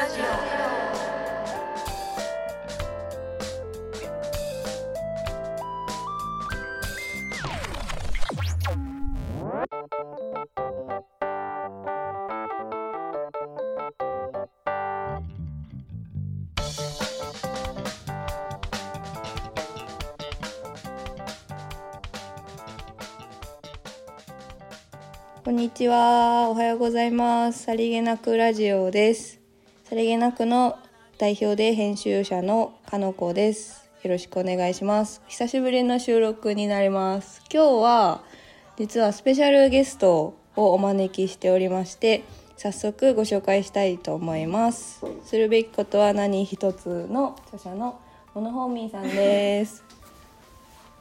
ラジオこんにちは。おはようございます。さりげなくラジオです。さりげなくの代表で編集者のかのこです。よろしくお願いします。久しぶりの収録になります。今日は実はスペシャルゲストをお招きしておりまして、早速ご紹介したいと思います。するべきことは何一つの著者のモノホーミーさんです。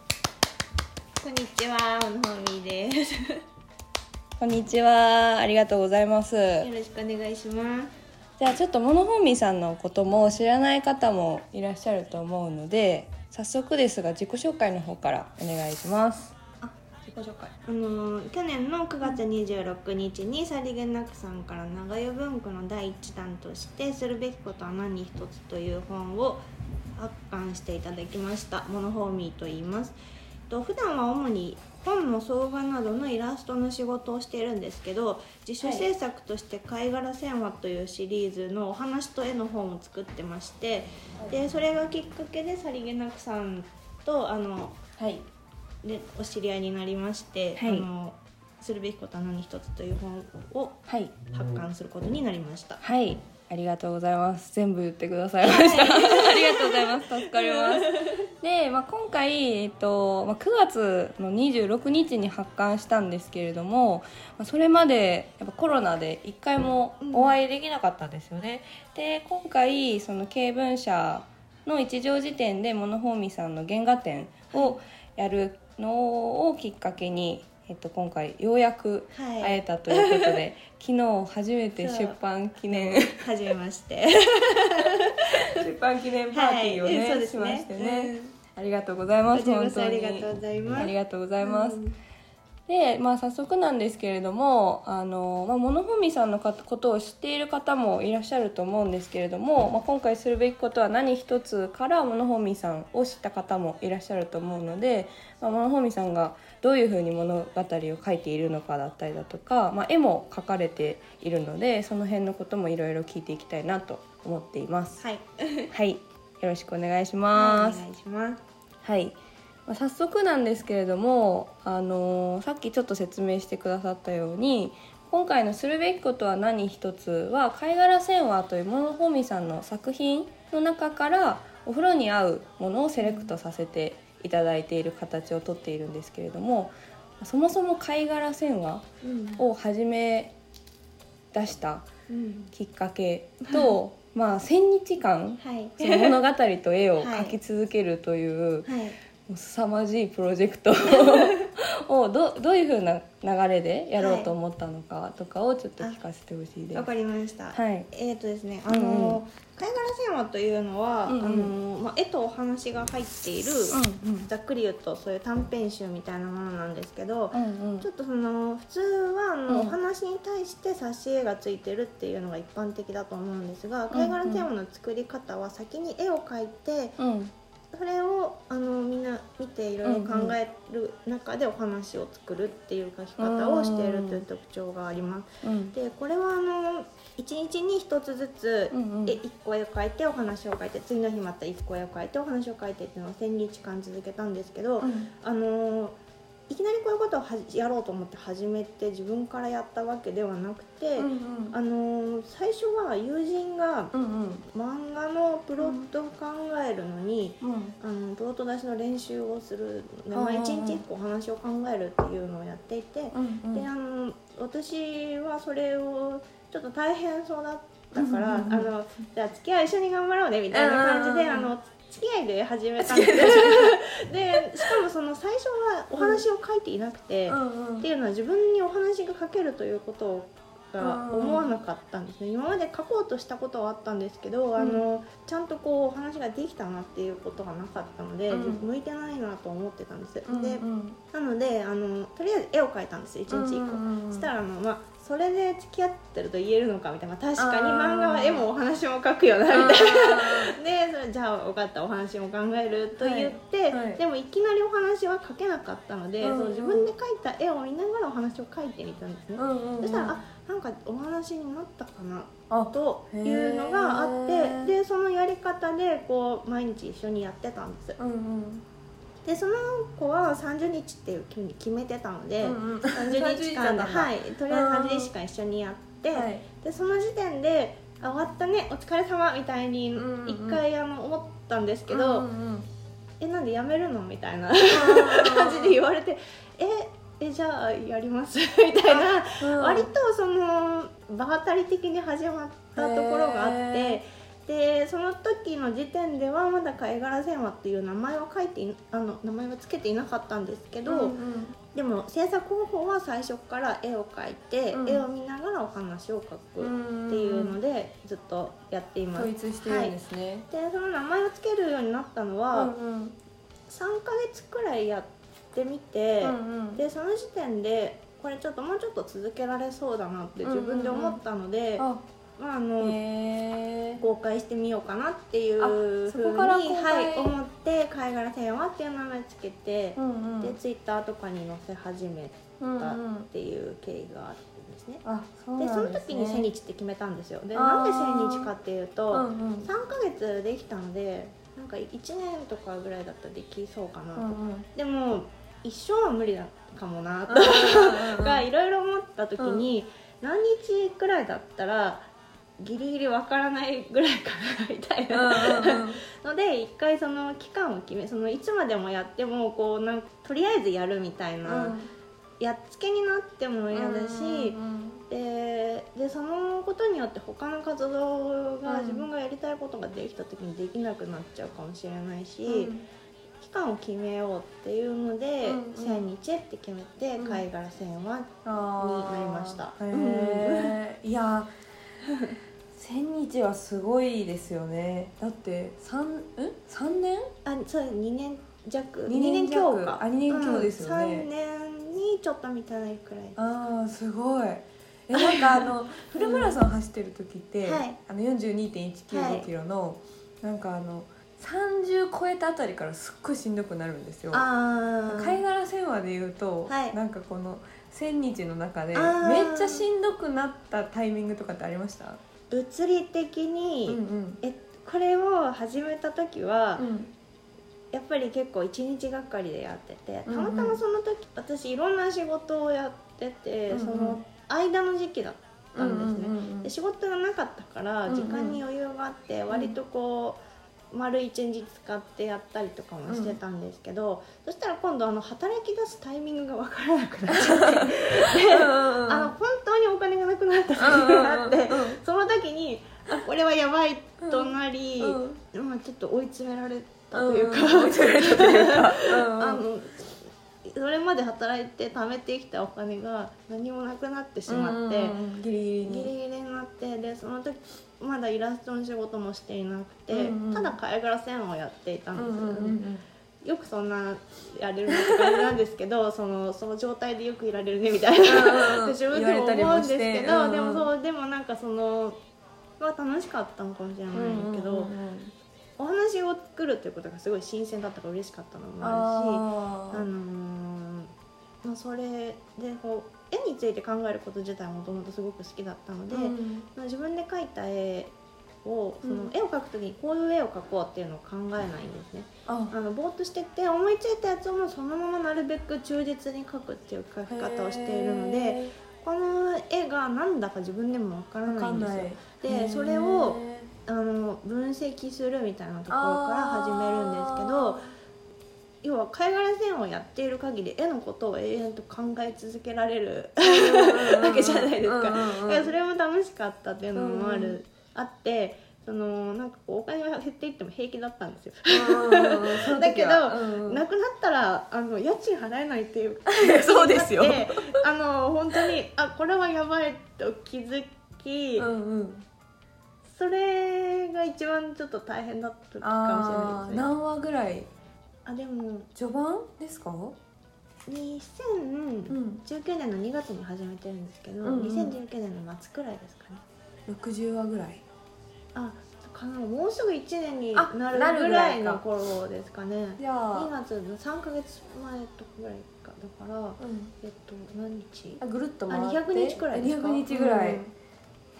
こんにちは、モノホーミーです。よこんにちは。ありがとうございます。ろしくお願いします。じゃあちょっとモノホーミーさんのことも知らない方もいらっしゃると思うので早速ですが自己紹介の方からお願いしますあ、自己紹介。あの去年の9月26日にさりげなくさんから長与文庫の第一弾として「するべきことは何一つ」という本を発刊していただきましたモノホーミーと言います。と普段は主に本の総画などのイラストの仕事をしているんですけど自主制作として「貝殻戦話」というシリーズのお話と絵の本を作ってましてでそれがきっかけでさりげなくさんとあのはい。でお知り合いになりまして、はい。あのするべきことは何一つという本をはい。発刊することになりました。はいありがとうございます。全部言ってくださいました、ありがとうございます。助かります。で、まあ、今回、えっとまあ、9月の26日に発刊したんですけれども、まあ、それまでやっぱコロナで一回もお会いできなかったんですよね、で今回その経文社の一条時点でモノホーミーさんの原画展をやるのをきっかけに、えっと、今回ようやくはい。会えたということで、昨日初めて出版記念。はじめまして。出版記念パーティーをね,、はい。ね。しましてね、ありがとうございます本当に。そありがとうございます。ありがとうございます、うん。で、まあ、早速なんですけれどもあの、まあ、モノホミさんのかことを知っている方もいらっしゃると思うんですけれども、まあ、今回するべきことは何一つからモノホミさんを知った方もいらっしゃると思うので、まあ、モノホミさんがどういうふうに物語を書いているのかだったりだとか、まあ、絵も描かれているのでその辺のこともいろいろ聞いていきたいなと思っています。はい。はい、よろしくお願いしおます。願いします。はい、まあ早速なんですけれども、あのーさっきちょっと説明してくださったように今回の「するべきことは何一つ」は貝殻戦話というモノホミさんの作品の中からお風呂に合うものをセレクトさせていただいている形をとっているんですけれどもそもそも貝殻戦話うんを始め出したうん。きっかけと、まあ1,000日間はい。その物語と絵を はい描き続けるという、はい。もう凄まじいプロジェクトを どどういうふうな流れでやろうと思ったのかとかをちょっと聞かせてほしいです。わかりました。はいえーとですね、あうんうんの、貝殻戦話というのは、うんうんあの、まあ、絵とお話が入っている。うんうんざっくり言うと、そういう短編集みたいなものなんですけど。うんうんちょっとその普通はあの、うんお話に対して挿し絵がついてるっていうのが一般的だと思うんですがうん貝殻テーマの作り方は先に絵を描いてうんそれをあのみんな見ていろいろ考える中でお話を作るっていう描き方をしているという特徴があります。うんでこれはあの1日に1つずつ、うんうん。え1個絵を描いてお話を描いて次の日また1個絵を描いてお話を描いてっていうのを1000日間続けたんですけど、あのいきなりこういうことをはじやろうと思って始めて自分からやったわけではなくて、うんうん。あの最初は友人がうんうん。漫画のプロットを考えるのに、うん。あのプロット出しの練習をするでうんうんうん。毎日1個お話を考えるっていうのをやっていて、うんであの私はそれをちょっと大変そうだったから、うんうんうん。あのじゃあ付き合い一緒に頑張ろうねみたいな感じで、うんうんうん。あの付き合いで始めたんです で。しかもその最初はお話を書いていなくて、うんっていうのは自分にお話が書けるということが思わなかったんですね。今まで書こうとしたことはあったんですけど、あのちゃんとこうお話ができたなっていうことがなかったので、うん。向いてないなと思ってたんです、うんでなのであのとりあえず絵を描いたんです1日1個、したらあの、まあ、それで付き合ってると言えるのかみたいな。確かに漫画は絵もお話も描くよなみたいな。でそれじゃあ分かったお話も考えると言って、はいはい。でもいきなりお話は描けなかったので、うんうん。その自分で描いた絵を見ながらお話を描いてみたんですね、うんうんうん。そしたらあなんかお話になったかなあというのがあってでそのやり方でこう毎日一緒にやってたんです。うんうんでその子は30日っていうふうに決めてたので、うんうん。30日間で30はい。とりあえず30日間一緒にやって、はい。でその時点で「あ終わったねお疲れ様みたいに一回あの思ったんですけど「うんうんえなんでやめるの?」みたいなうん感じで言われて「ええじゃあやります」みたいな、うん。割とその場当たり的に始まったところがあって。でその時の時点ではまだ貝殻戦話っていう名前は書いていあの名前は付けていなかったんですけど、うんうん。でも制作方法は最初から絵を描いて、うん。絵を見ながらお話を書くっていうのでずっとやっています、統一してるんですね、でその名前を付けるようになったのは、うんうん。3ヶ月くらいやってみて、うんうん。でその時点でこれちょっともうちょっと続けられそうだなって自分で思ったので、あまああの、公開してみようかなっていうあふうにそこから公開はい、思って「貝殻戦話」っていう名前つけて、うんうん。でツイッターとかに載せ始めうんたっうんていう経緯があるんですね。でその時に1000日って決めたんですよ。でなんで1000日かっていうと、うんうん。3ヶ月できたのでなんか1年とかぐらいだったらできそうかなと、うんうん。でも一生は無理だかもなとうんかいろいろ思った時に、何日くらいだったらギリギリわからないぐらいかなみたいな、うんうんので一回その期間を決めそのいつまでもやってもこうなんとりあえずやるみたいな、うん。やっつけになっても嫌だし、うんうんででそのことによって他の活動がうん。自分がやりたいことができた時にできなくなっちゃうかもしれないし、うん。期間を決めようっていうので、うんうん。1000日って決めてうん貝殻戦話あーになりましたへえいや千日はすごいですよね。だって三ん三年？あそう2年弱。二年二強か。弱あ二年強ですよね。うん、3年にちょっと満たないくらいああすごい。えなんかあの フルマラソン走ってる時って、はい。あの42.195キロの、なんかあの30超えたあたりからすっごいしんどくなるんですよ。貝殻戦話で言うと、はい。なんかこの1000日の中でめっちゃしんどくなったタイミングとかってありました？物理的に、うんうん。えこれを始めた時は、うん。やっぱり結構一日がかりでやっててたうんうん。またまその時、私いろんな仕事をやってて、うんうん。その間の時期だったんですね、うんうんうんで仕事がなかったからうんうん時間に余裕があって割とこう丸一日使ってやったりとかもしてたんですけど、そしたら今度あの働き出すタイミングが分からなくなっちゃって。あの本当にお金がなくなった時があって、うんうんうんその時にあこれはやばいとなり、うん。まあ、ちょっと追い詰められたというか、あのそれまで働いて貯めてきたお金が何もなくなってしまって、ギリギリになってでその時まだイラストの仕事もしていなくて、うんうん。ただ貝殻線をやっていたんうんですよ、うんうんよくそんなやれるなって感じなんですけど そのその状態でよくいられるねみたいな、うん 自分でも思うんですけど、言われたりもしてでもうんそうでもなんかそのは楽しかったのかもしれないけど、うんうんうん。お話を作るっていうことがすごい新鮮だったから嬉しかったのもあるしあー。あのーまあ、それでこう絵について考えること自体はもともとすごく好きだったので、うん。まあ自分で描いた絵をそのうん。絵を描く時にこういう絵を描こうっていうのを考えないんですね。あ。あのぼーっとしてて思いついたやつをもうそのままなるべく忠実に描くっていう描き方をしているのでへこの絵がなんだか自分でもわからないんですよ。でそれをあの分析するみたいなところから始めるんですけど要は貝殻線をやっている限り絵のことを永遠と考え続けられるわけじゃないですか。だからそれも楽しかったっていうのもある、うん。あってそのなんかお金が減っていっても平気だったんですよ。だ だけどうんなくなったらあの家賃払えないっていうそうですよ。であの本当にあこれはやばいと気づき、うんうん。それが一番ちょっと大変だったかもしれないですね。何話ぐらいあでも序盤ですか？2019年の2月に始めてるんですけど、うんうん。2019年の末くらいですかね。60話ぐらい。あかなもうすぐ1年にあなるぐらいの頃ですかね。じゃ2あ、月の3か月前とかぐらいかだからうん、えっと何日？あぐるっとあ回って？200日くらいですか？200日ぐらい、うん。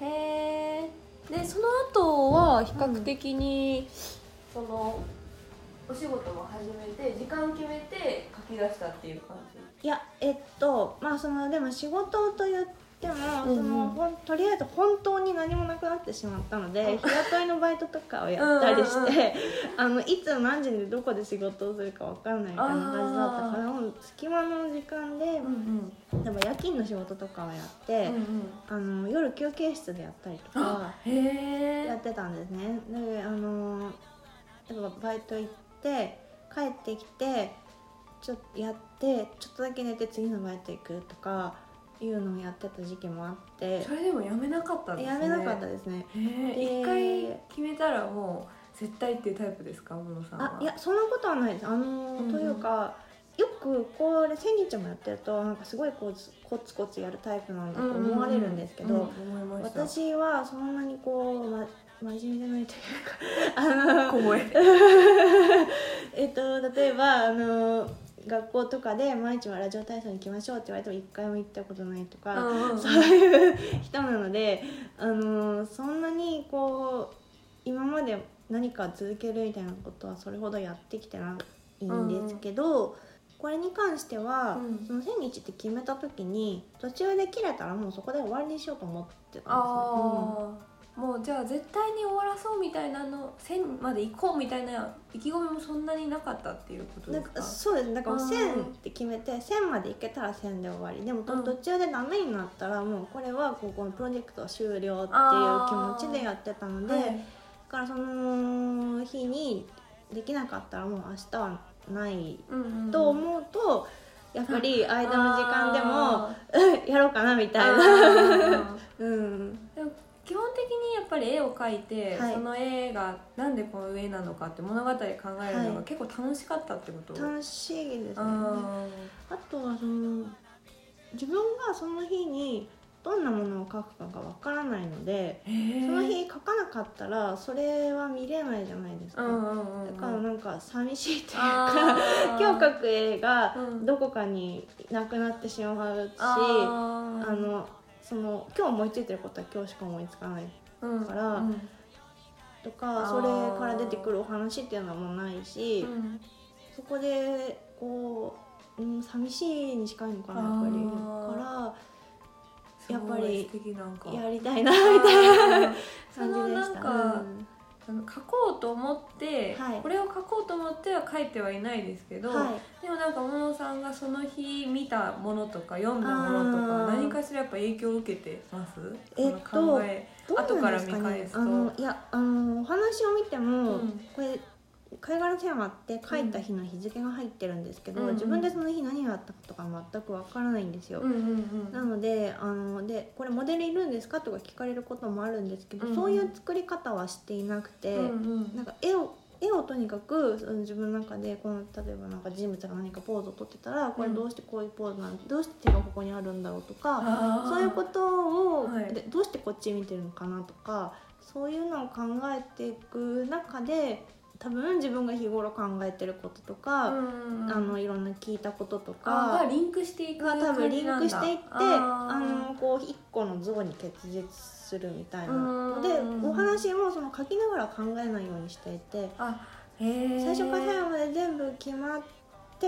へえでその後は比較的に、そのお仕事も始めて時間決めて書き出したっていう感じ？いやえっとまあそのでも仕事と言っても、うんうん。そのほんとりあえず本当に何もなくなってしまったのでうん日雇いのバイトとかをやったりして、うんうんうん。あのいつ何時にどこで仕事をするか分かんないみたいな感じだったからもう隙間の時間で、うんでも夜勤の仕事とかをやって、うんあの夜休憩室でやったりとかやってたんですね。であのやっぱバイト行って帰ってきてちょっとやってちょっとだけ寝て次のバイト行くとかいうのをやってた時期もあって。それでもやめなかったんですね。やめなかったですね。一回決めたらもう絶対っていうタイプですか小野さんは？あいやそんなことはないです。あの、うんうん。というかよくこれ千日もやってるとなんかすごいこうコツコツやるタイプなんだと思われるんですけど、私はそんなにこう、ま、真面目じゃないというかあの小声。えっと例えばあの学校とかで毎日はラジオ体操に行きましょうって言われても一回も行ったことないとか、うんうんそういう人なのであのそんなにこう今まで何か続けるみたいなことはそれほどやってきてないんですけど、これに関しては、うん。その1000日って決めた時に途中で切れたらもうそこで終わりにしようと思ってたんですね。もうじゃあ絶対に終わらそうみたいなの線まで行こうみたいな意気込みもそんなになかったっていうことですか？かそうです。だからあー。1000って決めて1000までいけたら1000で終わり。でもとうん途中でダメになったらもうこれはここのプロジェクトは終了っていう気持ちでやってたので、はい。だからその日にできなかったらもう明日はないうんうんうん。と思うと、やっぱり間の時間でもあ やろうかなみーたいな。あ うん基本的にやっぱり絵を描いて、はい。その絵がなんでこの絵なのかって物語考えるのはい。が結構楽しかったってこと、楽しいですね。ああとはその自分がその日にどんなものを描くかがわからないので、その日描かなかったらそれは見れないじゃないですか。だからなんか寂しいというか今日描く絵がうん。どこかになくなってしまうし、あのその今日思いついてることは今日しか思いつかないうんからうんとかそれから出てくるお話っていうのもないし、うん。そこでこう、うん、寂しいに近いのかなやっぱり。あからやっぱりやりたいなみたいな感じでした。なんか、うんあの書こうと思って、はい。これを書こうと思っては書いてはいないですけど、はい、でもなんか小野さんがその日見たものとか読んだものとか何かしらやっぱ影響を受けてます？えっと後から見返すと。いやあのお話を見ても、うん。これ貝殻テーマって書いた日の日付が入ってるんですけど、うんうん自分でその日何があったかとか全くわからないんですよ。うんうんなのであのでこれモデルいるんですかとか聞かれることもあるんですけど、うんそういう作り方はしていなくて、うんうん。なんか絵を絵をとにかく自分の中でこの例えばなんか人物が何かポーズをとってたらこれどうしてこういうポーズなんどうして手がここにあるんだろうとかそういうことを、はい。でどうしてこっち見てるのかなとかそういうのを考えていく中で多分自分が日頃考えてることとか、うんうんあのいろんな聞いたこととかがリンクしていくが多分リンクしていってあのこう一個の像に結実するみたいなのでうんお話もその書きながら考えないようにしていて最初から最後まで全部決まって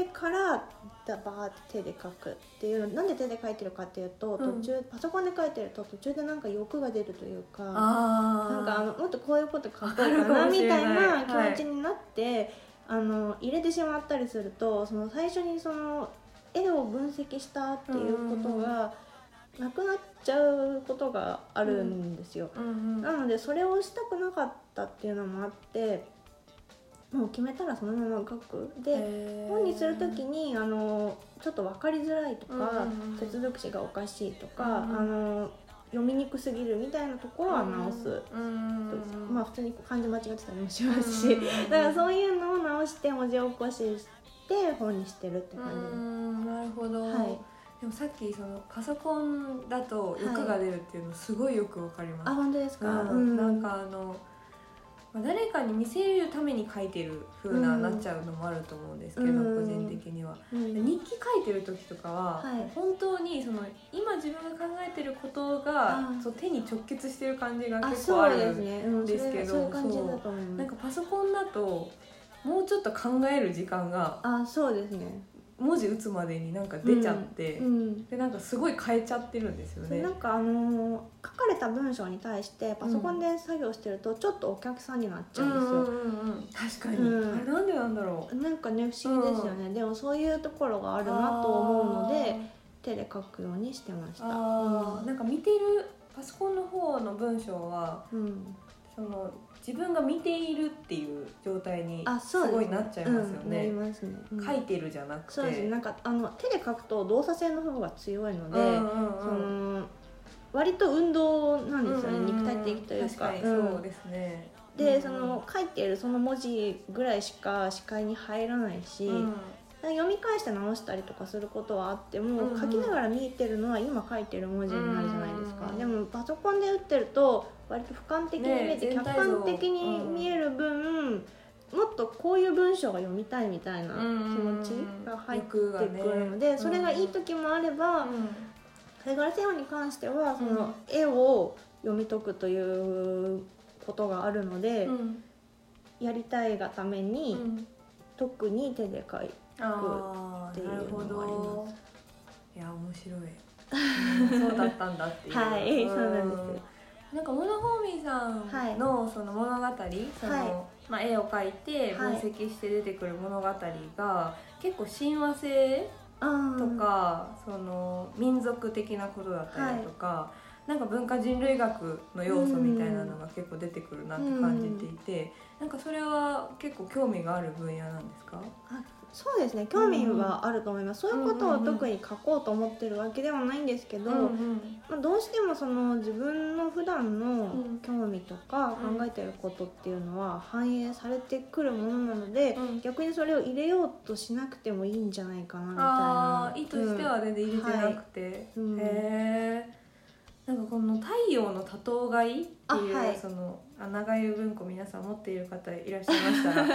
からだバーって手で書くっていうのなんで手で書いてるかっていうとうん途中、パソコンで書いてると途中でなんか欲が出るというか。なんかあのもっとこういうこと書こうわかなみたいいな気持ちになって、あの入れてしまったりするとその最初にその絵を分析したっていうことがなくなっちゃうことがあるんですよ。うんうんなのでそれをしたくなかったっていうのもあってもう決めたらそのまま書く。で本にする時にあのちょっと分かりづらいとか、うんうんうん。接続詞がおかしいとか、うんうん。あの読みにくすぎるみたいなところは直す。うんうんうん。まあ普通に漢字間違ってたりもしますし、うんうんうん。だからそういうのを直して文字起こししてて本にしてるってう感じ。ですん。なるほど、はい。でもさっきそのパソコンだと欲が出るっていうのすごいよくわかります、あ本当ですか、うん。なんかあの、まあ、誰かに見せるために書いてる風な、うんなっちゃうのもあると思うんですけど、うん。個人的には。うん。日記書いてる時とかは、はい。本当にその今自分が考えてることがあそう手に直結してる感じがあ結構あるん、ですけどなんかパソコンだともうちょっと考える時間があそうですね文字打つまでになんか出ちゃって、うんでなんかすごい変えちゃってるんですよね。なん。かあのー書かれた文章に対してパソコンで作業してるとちょっとお客さんになっちゃうんですよ、うんうんうんうん。確かに、うん。あれなんでなんだろう。なんかね不思議ですよね、でもそういうところがあるなと思うので手で書くようにしてました。なんか見てるパソコンの方の文章はうん、うん。その自分が見ているっていう状態にす。ごいなっちゃいますよね。うん書いてるじゃなくて。そうですね。なんかあの手で書くと動作性の方が強いので、そうんの割と運動なんですよね、うんうんうん肉体的というか。確かにうんそうですね。で、うん。その書いてるその文字ぐらいしか視界に入らないし、うん。読み返して直したりとかすることはあっても、書きながら見えてるのは今書いてる文字になるじゃないですか、でもパソコンで打ってると割と俯瞰的に見えて、ね客観的に見える分、もっとこういう文章が読みたいみたいな気持ちが入ってくるので、それがいい時もあれば、貝殻製法に関してはその絵を読み解くということがあるので、うん。うんやりたいがために、うん。特に手で書いあっていうのもありど。いや面白い。うんそうだったんだっていう。はいそうなんですよなんかモノホーミーさんのその物語、その、はまあ絵を描いて分はい。析して出てくる物語が結構親和性とか、その民族的なことだったりとか、なんか文化人類学の要素みたいなのが結構出てくるなって感じていて、なんかそれは結構興味がある分野なんですか？そうですね。興味はあると思います、そういうことを特に書こうと思ってるわけではないんですけど、うんまあ、どうしてもその自分の普段のうん。興味とかうん。考えてることっていうのは反映されてくるものなので、うん。逆にそれを入れようとしなくてもいいんじゃないかなみたいあな。あ意図しては全然入れてなくて、うん。へえなんかこの太陽の多頭買いっていう、あはい。そのあ長湯文庫皆さん持っている方いらっしゃいましたら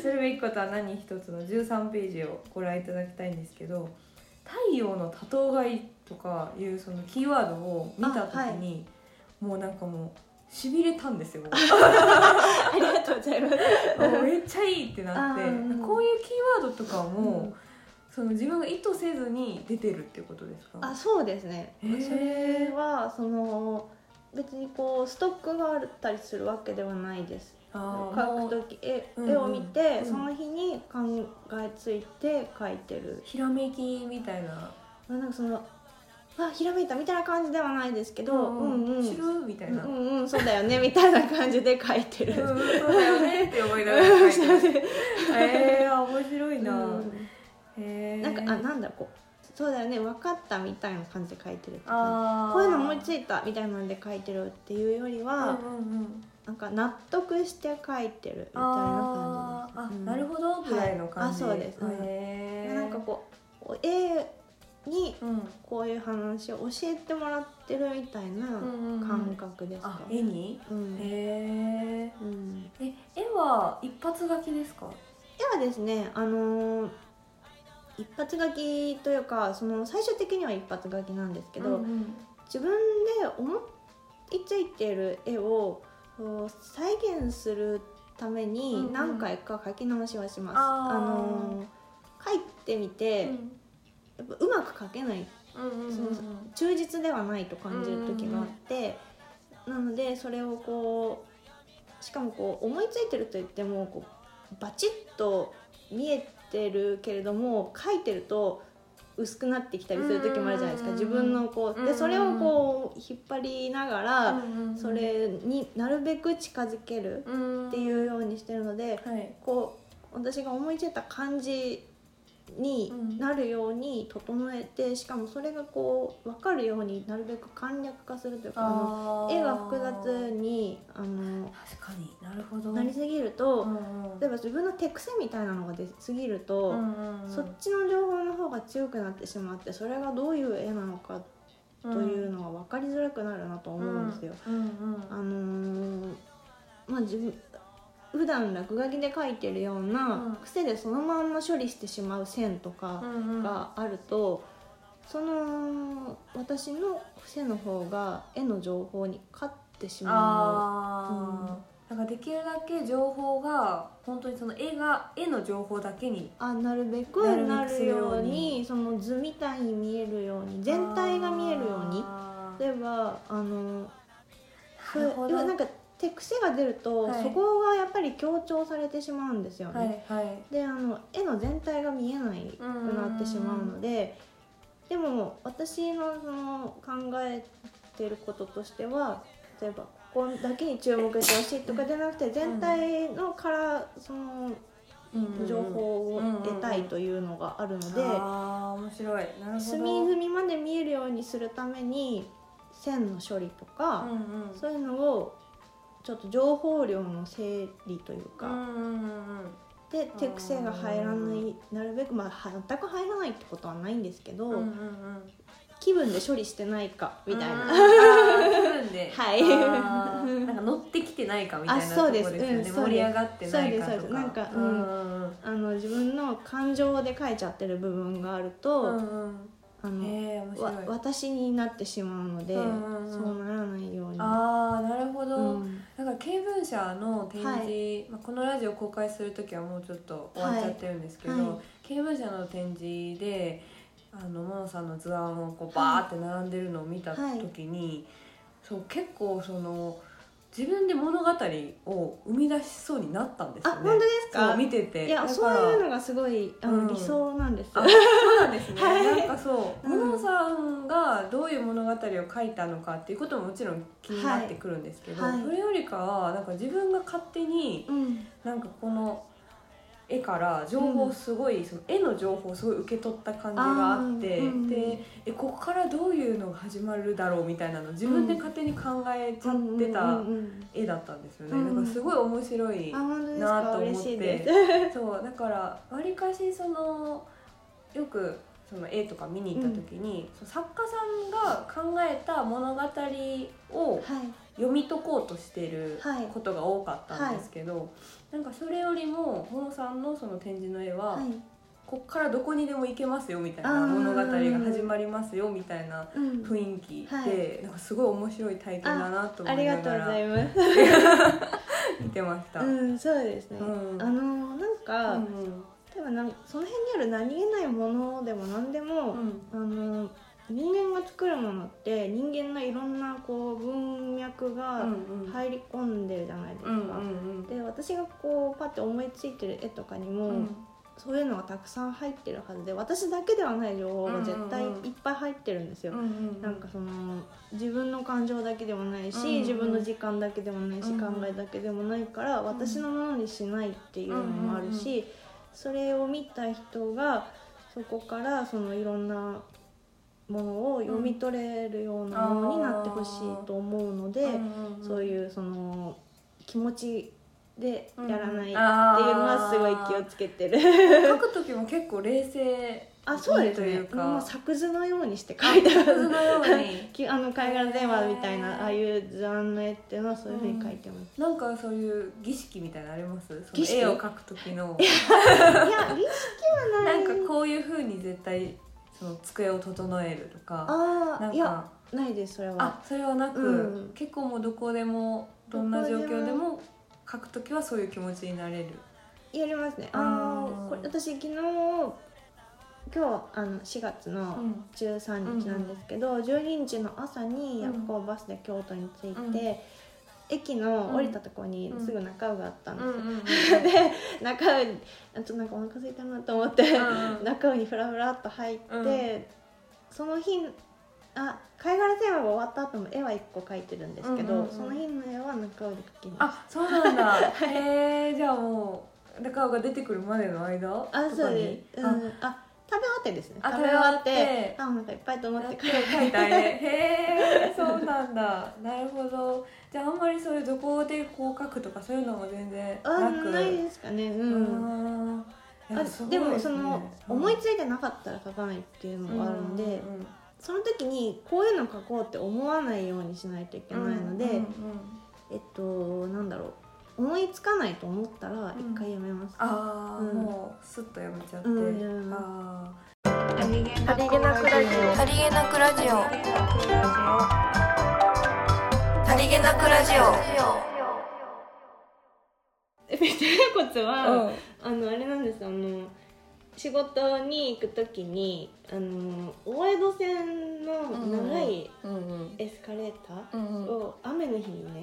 するべきことは何一つの13ページをご覧いただきたいんですけど太陽の多頭買いとかいうそのキーワードを見た時に、もうなんかもうしびれたんですよ。ありがとうございます。もうめっちゃいいってなって、こういうキーワードとかも、うん。その自分が意図せずに出てるってことですか？あそうですね。それはその別にこうストックがあったりするわけではないです。描く時絵,、うんうん。絵を見て、うん。その日に考えついて描いてる。ひらめきみたいな。まあなんかそのあひらめいたみたいな感じではないですけど、うんうん。知るみたいな、ううんんうんそうだよねみたいな感じで描いてる、そうだよねって思いながら書いてる。えー、面白いな、うん。へえなんかあなんだこうそうだよね分かったみたいな感じで描いてるって感あー。じこういうの思いついたみたいなので描いてるっていうよりは、うんうんうん。なんか納得して描いてるみたいあな感じです、うん。なるほどぐらいの感じ、はいあそうです。うんへえなんかこう絵にうんこういう話を教えてもらってるみたいなうんうんうん。感覚ですかあ、絵に？うん。へえうん。え絵は一発書きですか？絵はですねあのー一発描きというかその最終的には一発描きなんですけど、うんうん。自分で思いついている絵を再現するためうんうにん。何回か描き直しはします。あー。あのー描いてみて、やっぱうまく描けない。うんうんうんうん。その忠実ではないと感じる時があって、なのでそれをこうしかもこう思いついてると言ってもこうバチッと見えてるけれども描いてると薄くなってきたりする時もあるじゃないですか。うん自分のこうでそれをこう引っ張りながらそれになるべく近づけるってういうようにしてるのではい。こう私が思いついた感じになるように整えてしかもそれがこう分かるようになるべく簡略化するというかあの絵が複雑にあの確かになるほど。なりすぎると、うんうん。例えば自分の手癖みたいなのが出すぎると、うんうんうん。そっちの情報の方が強くなってしまってそれがどういう絵なのかというのが分かりづらくなるなと思うんですよ。うんうん。あのーまあ自分普段落書きで描いてるよううん。な癖でそのまんま処理してしまう線とかがあると、その私の癖の方が絵の情報に勝ってしまああ、なんかできるだけ情報が本当にその絵が絵の情報だけにうあなるべくなるように。その図みたいに見えるように全体が見えるように。あ例えばあのーなるほど。なんか手癖が出ると、はい。そこがやっぱり強調されてしまうんですよね。はいはい。であの絵の全体が見えないくなってしまうのででも私のその考えてることとしては例えばここだけに注目してほしいとかじゃなくて全体のからその情報を得たいというのがあるのでああ面白い。隅々まで見えるようにするために線の処理とか、うんうん。そういうのをちょっと情報量の整理というか、で手癖が入らないなるべくまあ全く入らないってことはないんですけど、気分で処理してないかみたいな、はい。なんか乗ってきてないかみたいなあそうところです。よね盛り上がってないかそうですそうです。とかなん。かうんあの自分の感情で書いちゃってる部分があると、あのわい。私になってしまうので、うんうんうん。そうならないように。ああなるほど、うん。だから経文社の展示、はまあ、このラジオ公開する時はもうちょっと終わっちゃってるんですけど、はい。はい。経文社の展示であのモノさんの図案をこうバーって並んでるのを見た時に、そう結構その自分で物語を生み出しそうになったんですよね。あ本当ですか？そう見てて。いやそういうのがすごいあの、うん。理想なんですあそうなんですね、はい。なんかそう。うん。さんがどういう物語を書いたのかっていうことももちろん気になってくるんですけど、はい。はい。それよりかはなんか自分が勝手にうん。なんかこの絵から情報をすごい、その絵の情報をすごい受け取った感じがあって、うんでえここからどういうのが始まるだろうみたいなのを自分で勝手に考えちゃってたうんうんうん絵だったんですよね、うん。だからすごい面白いなか？と思って。そうだからわりかしそのよくその絵とか見に行った時に、その作家さんが考えた物語をはい。読み解こうとしてるはい。ことが多かったんですけど、なんかそれよりもモノさんのその展示の絵は、はい。こっからどこにでも行けますよみたいな物語が始まりますよみたいなうん。雰囲気で、はい。なんかすごい面白い体験だなと思いありがとうごながらざいます。見てました。うんそうですね、うん。あのなんか、うん例えばなんその辺にある何気ないものでも何でも、あの人間が作るものって人間のいろんなこう文脈がうんうん。入り込んでるじゃないですか、うんうんうん。で私がこうパッて思いついてる絵とかにも、うん。そういうのがたくさん入ってるはずで私だけではない情報が絶対いっぱい入ってるんですよ、うんうんなんかその自分の感情だけでもないし、うんうん自分の時間だけでもないし、うん考えだけでもないから私のものにしないっていうのもあるし、それを見た人がそこからそのいろんなものを読み取れるようなものになってほしいと思うので、そうういうその気持ちでやらないっていうのうんはすごい気をつけてる。書く時も結構冷静あそうですといね。うかもう作図のようにして書いてある図のように。きあの貝殻電話みたいなああいう図案の絵っていうのはそういうふうに書いてます、なんかそういう儀式みたいなのあります？絵を描く時の。いや儀式はなないんかこういう風に絶対その机を整えるとか。ああいやなんか。ないですそれは。あそれはなく、うん。結構もうどこでもどんな状況でども。描く時はそういう気持ちになれる。やりますね。ああのー。これ私昨日今日あの4月のん。13日なんですけど、12日の朝に夜行バスで京都に着いて、うん。駅の降りたところにすぐ中尾があったんですよ、うんうん で中尾にあとなんかお腹空いたなと思って、うん 中尾にフラフラっと入って、うん。その日あ貝殻テーマが終わった後も絵は1個描いてるんですけど、うんうんうんその日の絵は中尾で描きました。あそうなんだ。へえじゃあもう顔が出てくるまでの間？あそうです、うん、あ食べ終わってですね。あ食べ終わってあなんかいっぱいと思って書いた絵 へえそうなんだ。なるほど。じゃああんまりそういうどこでこう書くとかそういうのも全然あなく。ないですかね。うん。あでもそのうん。思いついてなかったら書かないっていうのがあるんで、うんその時にこういうの書こうって思わないようにしないといけうんないので、えっとなんだろう思いつかないと思ったらうん。一回やめます、ああ、うん。もうスッとやめちゃって、うん。やめまあさりげさりげなくラジオ。さりげなくラジオ。ーさりげなくラジペテコツは、うん。あのあれなんですあの仕事に行く時にあの大江戸線の長いうんうんエスカレーターを雨の日にね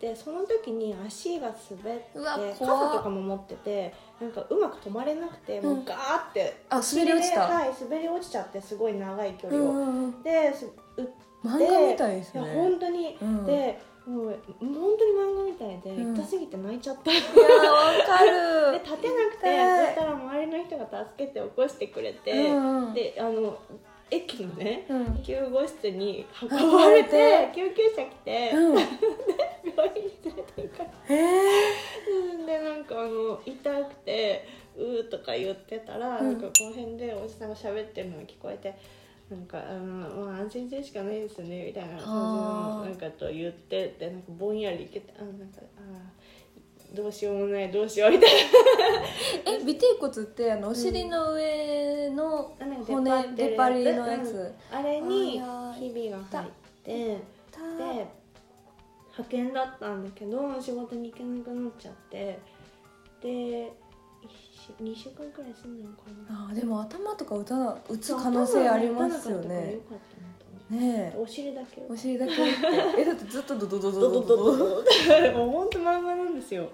でその時に足が滑って傘とかも持っててなんかうまく止まれなくて、もうガーってあ滑り落ちた。はい滑り落ちちゃってすごい長い距離を、うんうんうん。ですう漫画みたいですいやね本当に、うん。でもう本当に漫画みたいで、うん。痛すぎて泣いちゃった、いやわか でる立てなくてそしたら周りの人が助けて起こしてくれて、うんうん。であの駅のねうん。救護室に運運ばれてて救急車来て、うん。病院に連れて行かれへえてでなんかあの痛くて「うー」とか言ってたら、うん。なんかこの辺でおじさんが喋ってるのが聞こえて。なんかあの、まあ、安心するしかないですねみたいな感じのなんかと言ってでなんかぼんやり言ってあなんかあーどうしようもないどうしようみたいな。え尾てい骨ってあのお尻の上のあなん出っ張りのやうん。つあれにひびが入ってたで派遣だったんだけど仕事に行けなくなっちゃって。で2週間くらい住んだのかな。あーでも頭とか打たな打つ可能性ありますよねねお尻だけ。お尻だけ打って。えだってずっとドドドドドド。ドドもう本当漫画なんですよ。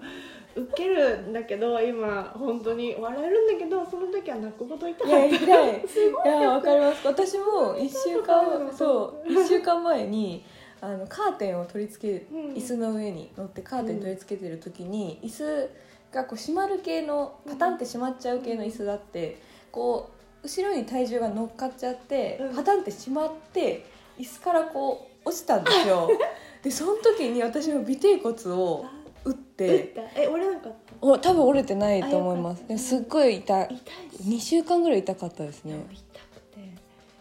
ウケるんだけど今本当に笑えるんだけどその時は泣くほど痛かいやった痛い。いや わかります。私も一週間そう一週間前にあのカーテンを取り付けうん。椅子の上に乗ってカーテン取り付けてる時に椅子がこう閉まる系のパタンって閉まっちゃう系の椅子だってこう後ろに体重が乗っかっちゃってうん。パタンって閉まって椅子からこう落ちたんですよ。でその時に私の尾てい骨を打っ打ってた。え折れなかった？お多分折れてないと思います。あよかった。でもすっごい痛い。痛いです2週間ぐらい痛かったですね。痛くて。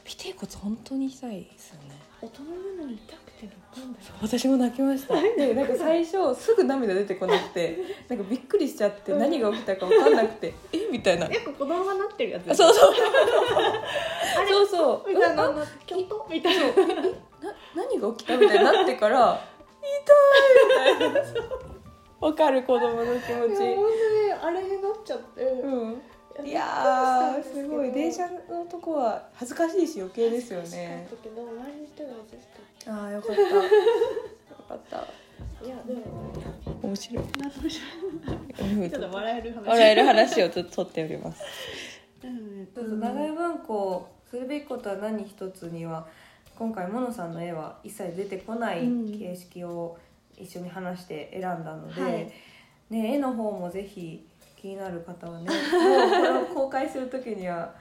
尾てい骨本当に痛いですよね。大人なのに痛私も泣きました。で なんか最初すぐ涙出てこなくて なんかびっくりしちゃってうん。何が起きたか分かんなくてえ？みたいな。よく子供がなってるやつ。あそうそう。あれ そうそう。みたいなうんあキョントみたいな。な何が起きたみたいになってから痛いみたいな。分かる子供の気持ち。本当にあれになっちゃって、うん。いやーすごい。電車のとこは恥ずかしいし余計ですよねああよかった。よかった。たい。やでも面白い。ちょっと笑える話。笑える話をと取っております。うんそうそう長屋文庫するべきことは何一つには今回モノさんの絵は一切出てこないうん。形式を一緒に話して選んだので、はい。ね、絵の方もぜひ気になる方はね もうこれを公開する時には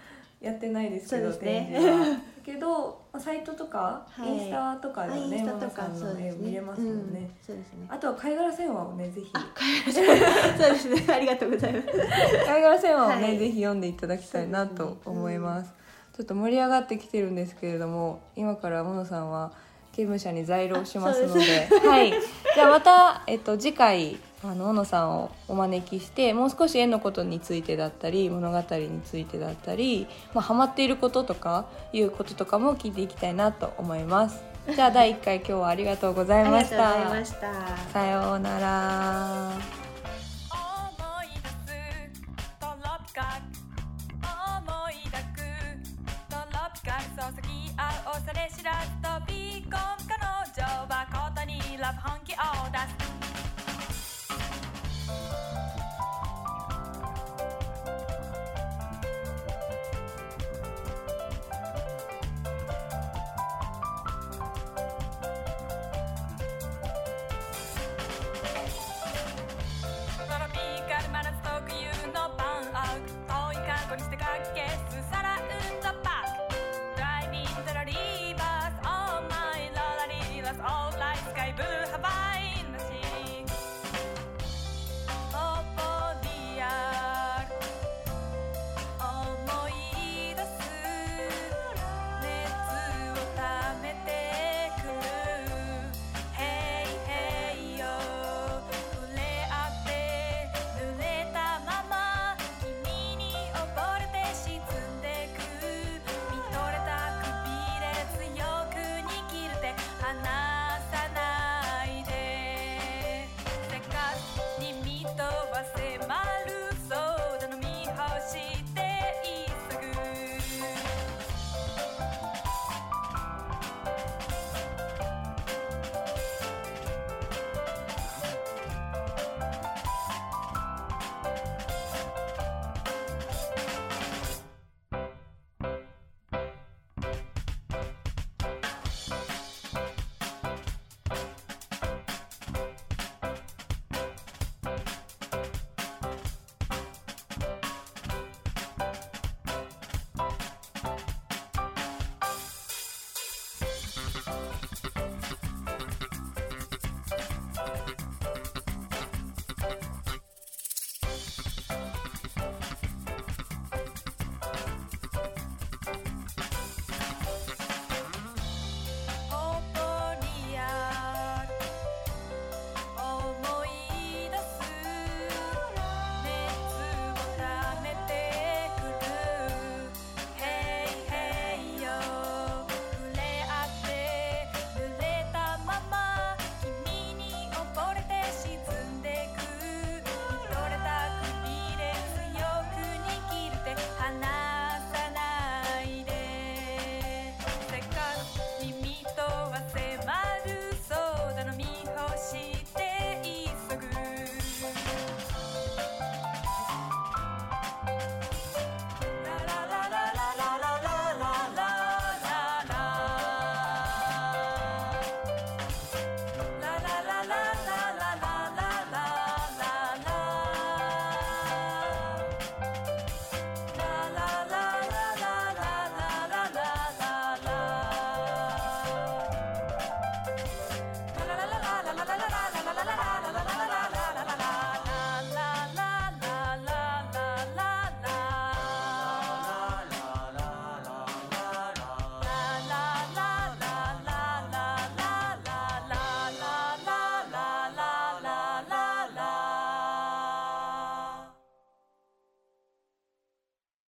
やってないですけどそうですね。けどまあサイトとか、はい。インスタとかでねインスタの絵を見れますもんね、うんそうですね。あとは貝殻線話をねぜひ。そうですね。ありがとうございます。貝殻線話をね、はい。ぜひ読んでいただきたいなと思います。ちょっと盛り上がってきてるんですけれども今からモノさんは刑務所に在労しますので。はい。じゃあまた、えっと、次回あの小野さんをお招きしてもう少し絵のことについてだったり物語についてだったり、まあ、ハマっていることとかいうこととかも聞いていきたいなと思います。じゃあ第1回今日はありがとうございました。さようなら。れ知らず飛び込む彼女はこにラブ本気を出す。